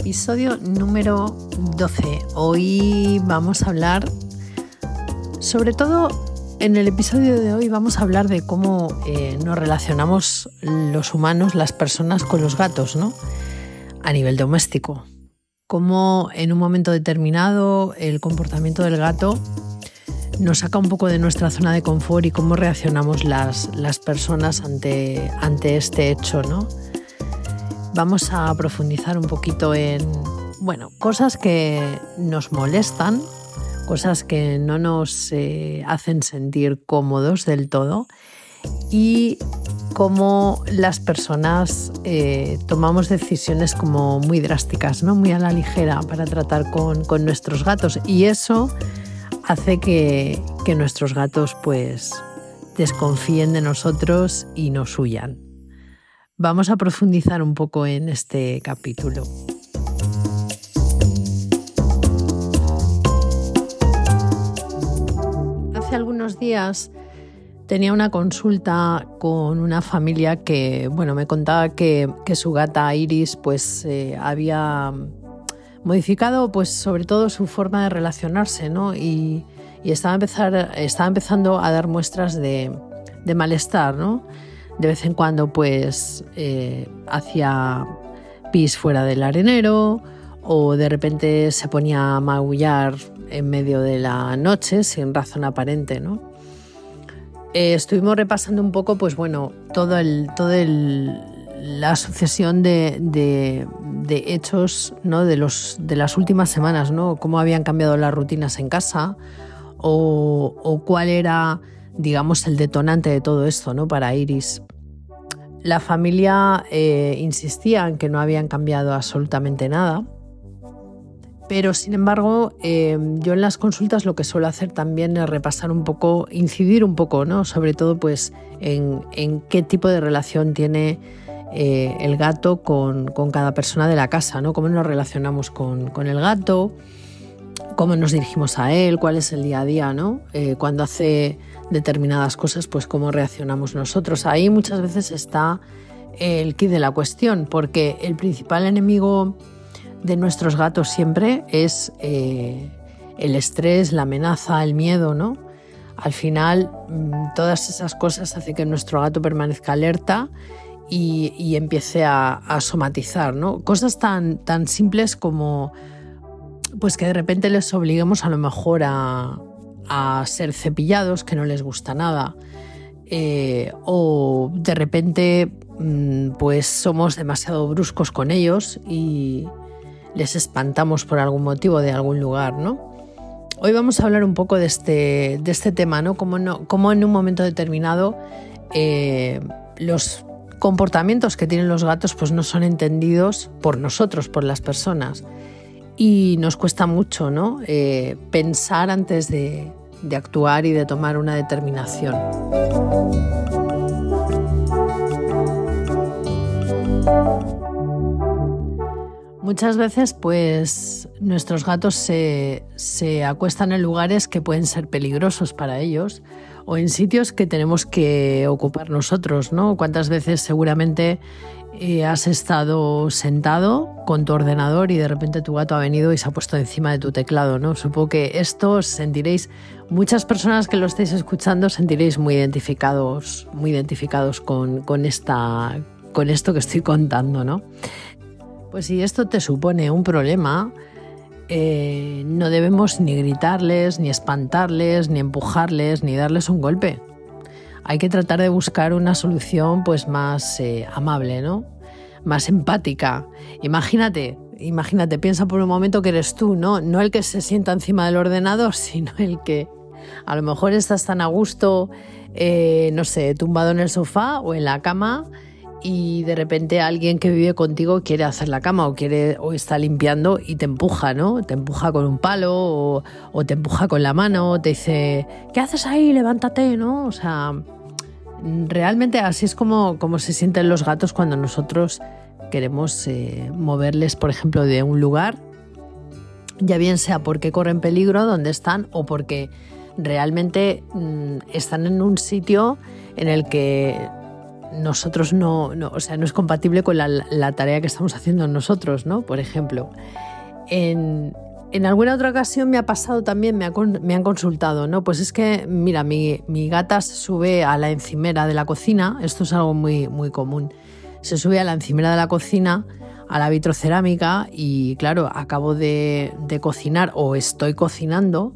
Episodio número 12. Hoy vamos a hablar, sobre todo en el episodio de hoy vamos a hablar de cómo eh, nos relacionamos los humanos, las personas con los gatos, ¿no? A nivel doméstico. Cómo en un momento determinado el comportamiento del gato nos saca un poco de nuestra zona de confort y cómo reaccionamos las, las personas ante, ante este hecho, ¿no? Vamos a profundizar un poquito en, bueno, cosas que nos molestan, cosas que no nos eh, hacen sentir cómodos del todo y cómo las personas eh, tomamos decisiones como muy drásticas, ¿no? muy a la ligera para tratar con, nuestros gatos y eso hace que, que nuestros gatos pues desconfíen de nosotros y nos huyan. Vamos a profundizar un poco en este capítulo. Hace algunos días tenía una consulta con una familia que, bueno, me contaba que, su gata Iris, pues, eh, había modificado, pues, sobre todo su forma de relacionarse, ¿no? Y, estaba, empezando a dar muestras de, de malestar, ¿no? De vez en cuando pues eh, hacía pis fuera del arenero o de repente se ponía a maullar en medio de la noche sin razón aparente, ¿no? Eh, estuvimos repasando un poco, pues bueno, todo el, todo la sucesión de, hechos ¿no? de, los, de las últimas semanas, ¿no? Cómo habían cambiado las rutinas en casa o cuál era, digamos, el detonante de todo esto, ¿no? Para Iris. La familia eh, insistía en que no habían cambiado absolutamente nada, pero sin embargo eh, yo en las consultas lo que suelo hacer también es repasar un poco, incidir un poco, ¿no? sobre todo pues en, qué tipo de relación tiene eh, el gato con, cada persona de la casa, ¿no? cómo nos relacionamos con, con, el gato, cómo nos dirigimos a él, cuál es el día a día, ¿no? cuando hace determinadas cosas, pues cómo reaccionamos nosotros. Ahí muchas veces está el kit de la cuestión, porque el principal enemigo de nuestros gatos siempre es eh, el estrés, la amenaza, el miedo, ¿no? Al final, mm, todas esas cosas hacen que nuestro gato permanezca alerta y, empiece a, somatizar, ¿no? Cosas tan, tan simples como pues que de repente les obliguemos a lo mejor a, a ser cepillados, que no les gusta nada, eh, o de repente mm, pues somos demasiado bruscos con ellos y les espantamos por algún motivo de algún lugar, ¿no? Hoy vamos a hablar un poco de este, de este tema, ¿no? Cómo, no, en un momento determinado eh, los comportamientos que tienen los gatos pues no son entendidos por nosotros, por las personas. Y nos cuesta mucho ¿no? Eh, pensar antes de, de actuar y de tomar una determinación. Muchas veces, pues, nuestros gatos se, se, acuestan en lugares que pueden ser peligrosos para ellos o en sitios que tenemos que ocupar nosotros, ¿no? ¿Cuántas veces seguramente eh, has estado sentado con tu ordenador y de repente tu gato ha venido y se ha puesto encima de tu teclado, ¿no? Supongo que esto sentiréis, muchas personas que lo estáis escuchando sentiréis muy identificados, muy identificados con, esta, con esto que estoy contando, ¿no? Pues si esto te supone un problema, eh, no debemos ni gritarles, ni espantarles, ni empujarles, ni darles un golpe hay que tratar de buscar una solución pues más eh, amable, ¿no? Más empática. Imagínate, imagínate, piensa por un momento que eres tú, ¿no? No el que se sienta encima del ordenador, sino el que a lo mejor estás tan a gusto, eh, no sé, tumbado en el sofá o en la cama y de repente alguien que vive contigo quiere hacer la cama o quiere o está limpiando y te empuja, ¿no? Te empuja con un palo o, te empuja con la mano, te dice, ¿qué haces ahí? Levántate, ¿no? O sea, realmente así es como, como se sienten los gatos cuando nosotros queremos eh, moverles, por ejemplo, de un lugar, ya bien sea porque corren peligro donde están o porque realmente mm, están en un sitio en el que nosotros no, o sea, no es compatible con la, tarea que estamos haciendo nosotros, ¿no? Por ejemplo, en, alguna otra ocasión me ha pasado también, me, han consultado, ¿no? Pues es que, mira, mi, mi, gata se sube a la encimera de la cocina, esto es algo muy, muy común, se sube a la encimera de la cocina, a la vitrocerámica y claro, acabo de, de cocinar o estoy cocinando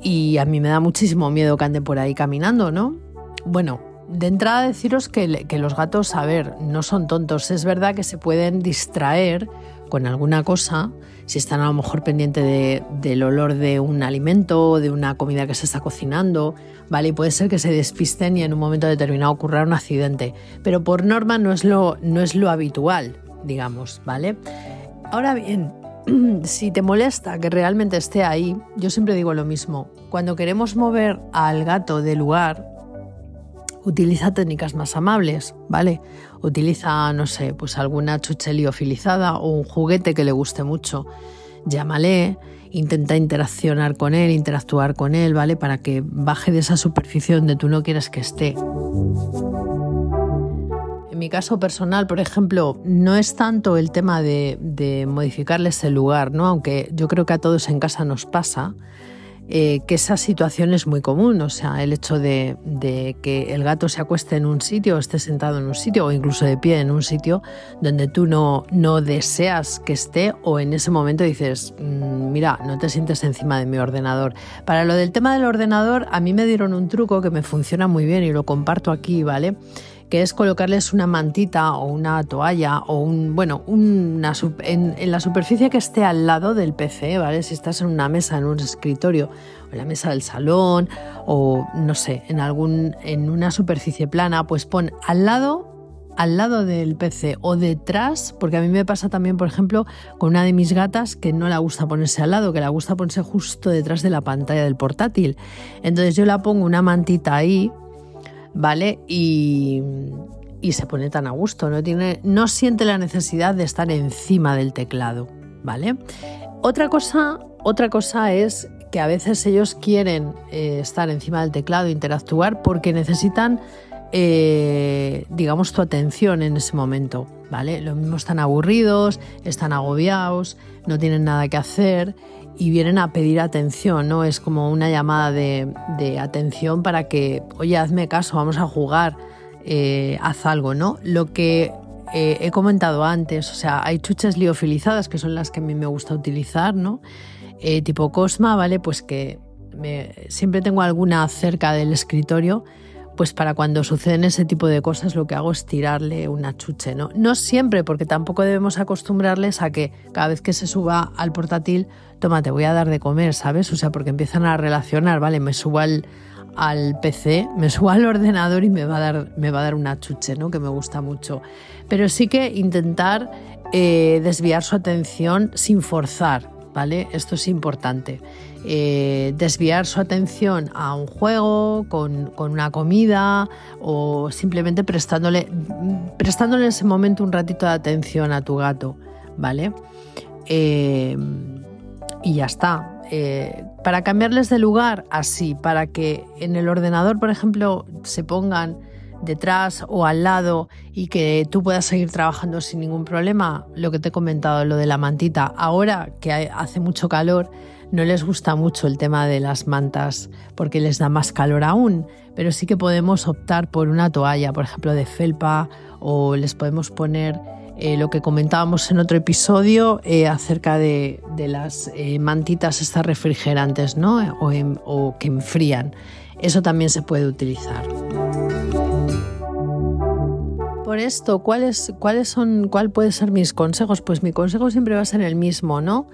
y a mí me da muchísimo miedo que ande por ahí caminando, ¿no? Bueno, de entrada deciros que, los gatos, a ver, no son tontos. Es verdad que se pueden distraer con alguna cosa si están a lo mejor pendiente del olor de un alimento o de una comida que se está cocinando, ¿vale? Y puede ser que se despisten y en un momento determinado ocurra un accidente. Pero por norma no es lo, no es lo habitual, digamos, ¿vale? Ahora bien, si te molesta que realmente esté ahí, yo siempre digo lo mismo. Cuando queremos mover al gato del lugar, utiliza técnicas más amables, ¿vale? Utiliza, no sé, pues alguna chucheliofilizada o un juguete que le guste mucho. Llámale, intenta interaccionar con él, interactuar con él, ¿vale? Para que baje de esa superficie donde tú no quieres que esté. En mi caso personal, por ejemplo, no es tanto el tema de, de modificarles el lugar, ¿no? Aunque yo creo que a todos en casa nos pasa eh, que esa situación es muy común, o sea, el hecho de, que el gato se acueste en un sitio, o esté sentado en un sitio o incluso de pie en un sitio donde tú no, no deseas que esté o en ese momento dices, mm, mira, no te sientes encima de mi ordenador. Para lo del tema del ordenador, a mí me dieron un truco que me funciona muy bien y lo comparto aquí, ¿vale? Que es colocarles una mantita o una toalla o un, bueno, una, en, la superficie que esté al lado del PC, ¿vale? Si estás en una mesa, en un escritorio, o en la mesa del salón, o no sé, en algún, en una superficie plana, pues pon al lado al lado del PC o detrás, porque a mí me pasa también, por ejemplo, con una de mis gatas que no le gusta ponerse al lado, que le gusta ponerse justo detrás de la pantalla del portátil. Entonces yo la pongo una mantita ahí, ¿vale? Y, se pone tan a gusto, no, tiene, no siente la necesidad de estar encima del teclado, ¿vale? Otra cosa, otra cosa es que a veces ellos quieren eh, estar encima del teclado, interactuar, porque necesitan, eh, digamos, tu atención en ese momento, ¿vale? Lo mismo están aburridos, están agobiados, no tienen nada que hacer y vienen a pedir atención, ¿no? Es como una llamada de, atención para que, oye, hazme caso, vamos a jugar, eh, haz algo, ¿no? Lo que eh, he comentado antes, o sea, hay chuches liofilizadas que son las que a mí me gusta utilizar, ¿no? Eh, tipo Cosma, ¿vale? Pues que siempre tengo alguna cerca del escritorio pues para cuando suceden ese tipo de cosas lo que hago es tirarle una chuche, ¿no? No siempre, porque tampoco debemos acostumbrarles a que cada vez que se suba al portátil, toma, te voy a dar de comer, ¿sabes? O sea, porque empiezan a relacionar, ¿vale? Me subo al, PC, me subo al ordenador y me va a dar, me va a dar una chuche, ¿no? Que me gusta mucho. Pero sí que intentar eh, desviar su atención sin forzar, ¿vale? Esto es importante. Eh, desviar su atención a un juego, con, una comida o simplemente prestándole, prestándole en ese momento un ratito de atención a tu gato, ¿vale? Eh, y ya está. Eh, para cambiarles de lugar, así, para que en el ordenador, por ejemplo, se pongan detrás o al lado y que tú puedas seguir trabajando sin ningún problema, lo que te he comentado, lo de la mantita. Ahora que hace mucho calor, no les gusta mucho el tema de las mantas porque les da más calor aún, pero sí que podemos optar por una toalla, por ejemplo, de felpa o les podemos poner eh, lo que comentábamos en otro episodio eh, acerca de, las eh, mantitas estas refrigerantes ¿no? o, o que enfrían. Eso también se puede utilizar. Por esto, ¿cuáles, son, ¿cuál puede ser mis consejos? Pues mi consejo siempre va a ser el mismo, ¿no?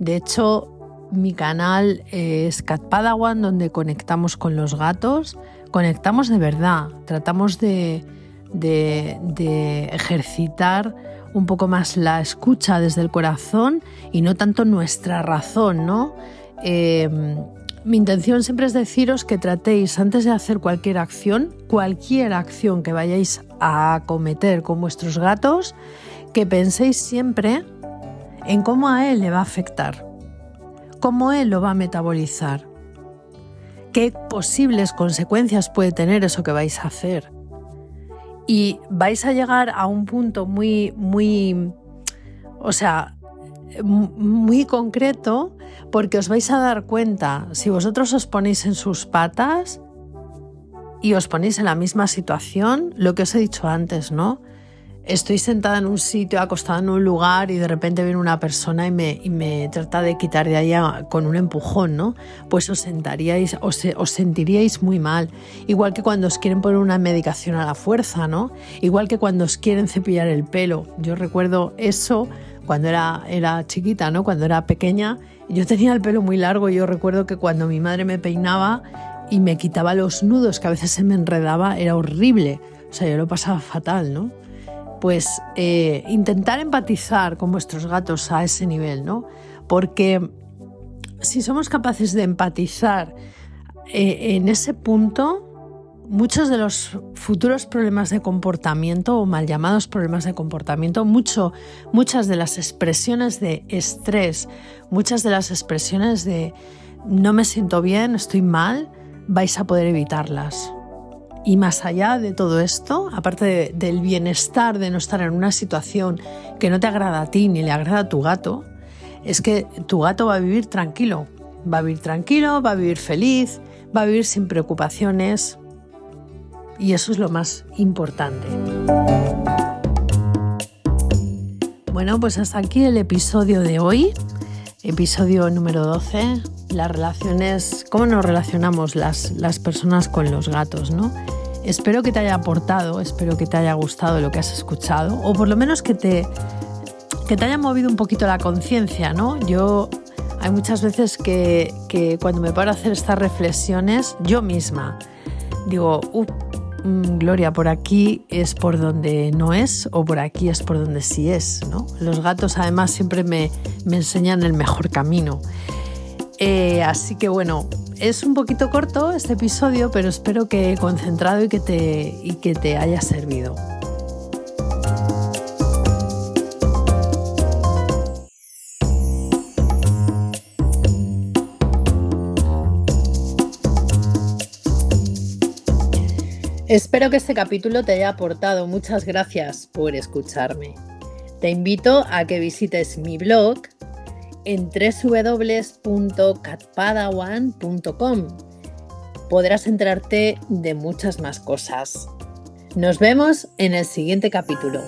De hecho, mi canal es Cat Padawan, donde conectamos con los gatos, conectamos de verdad, tratamos de, de, ejercitar un poco más la escucha desde el corazón y no tanto nuestra razón, ¿no? Em, mi intención siempre es deciros que tratéis antes de hacer cualquier acción, cualquier acción que vayáis a cometer con vuestros gatos, que penséis siempre en cómo a él le va a afectar, cómo él lo va a metabolizar, qué posibles consecuencias puede tener eso que vais a hacer. Y vais a llegar a un punto muy, muy, o sea, muy concreto porque os vais a dar cuenta, si vosotros os ponéis en sus patas y os ponéis en la misma situación, lo que os he dicho antes, ¿no? estoy sentada en un sitio, acostada en un lugar y de repente viene una persona y me, me trata de quitar de ahí con un empujón, ¿no? Pues os sentaríais, os, os, sentiríais muy mal. Igual que cuando os quieren poner una medicación a la fuerza, ¿no? Igual que cuando os quieren cepillar el pelo. Yo recuerdo eso cuando era, era chiquita, ¿no? Cuando era pequeña. Yo tenía el pelo muy largo yo recuerdo que cuando mi madre me peinaba y me quitaba los nudos, que a veces se me enredaba, era horrible. O sea, yo lo pasaba fatal, ¿no? pues eh, intentar empatizar con vuestros gatos a ese nivel, ¿no? Porque si somos capaces de empatizar eh, en ese punto, muchos de los futuros problemas de comportamiento o mal llamados problemas de comportamiento, mucho, muchas de las expresiones de estrés, muchas de las expresiones de no me siento bien, estoy mal, vais a poder evitarlas. Y más allá de todo esto, aparte del bienestar de no estar en una situación que no te agrada a ti ni le agrada a tu gato, es que tu gato va a vivir tranquilo. Va a vivir tranquilo, va a vivir feliz, va a vivir sin preocupaciones. Y eso es lo más importante. Bueno, pues hasta aquí el episodio de hoy, episodio número 12, las relaciones, cómo nos relacionamos las, las personas con los gatos, ¿no? Espero que te haya aportado, espero que te haya gustado lo que has escuchado, o por lo menos que te, que te haya movido un poquito la conciencia, ¿no? Yo hay muchas veces que, que, cuando me paro a hacer estas reflexiones, yo misma digo, Gloria, por aquí es por donde no es o por aquí es por donde sí es, ¿no? Los gatos además siempre me, me enseñan el mejor camino. Eh, así que bueno, es un poquito corto este episodio, pero espero que concentrado y que te, y que te haya servido. Espero que este capítulo te haya aportado. Muchas gracias por escucharme. Te invito a que visites mi blog en www.catpadawan.com. Podrás enterarte de muchas más cosas. Nos vemos en el siguiente capítulo.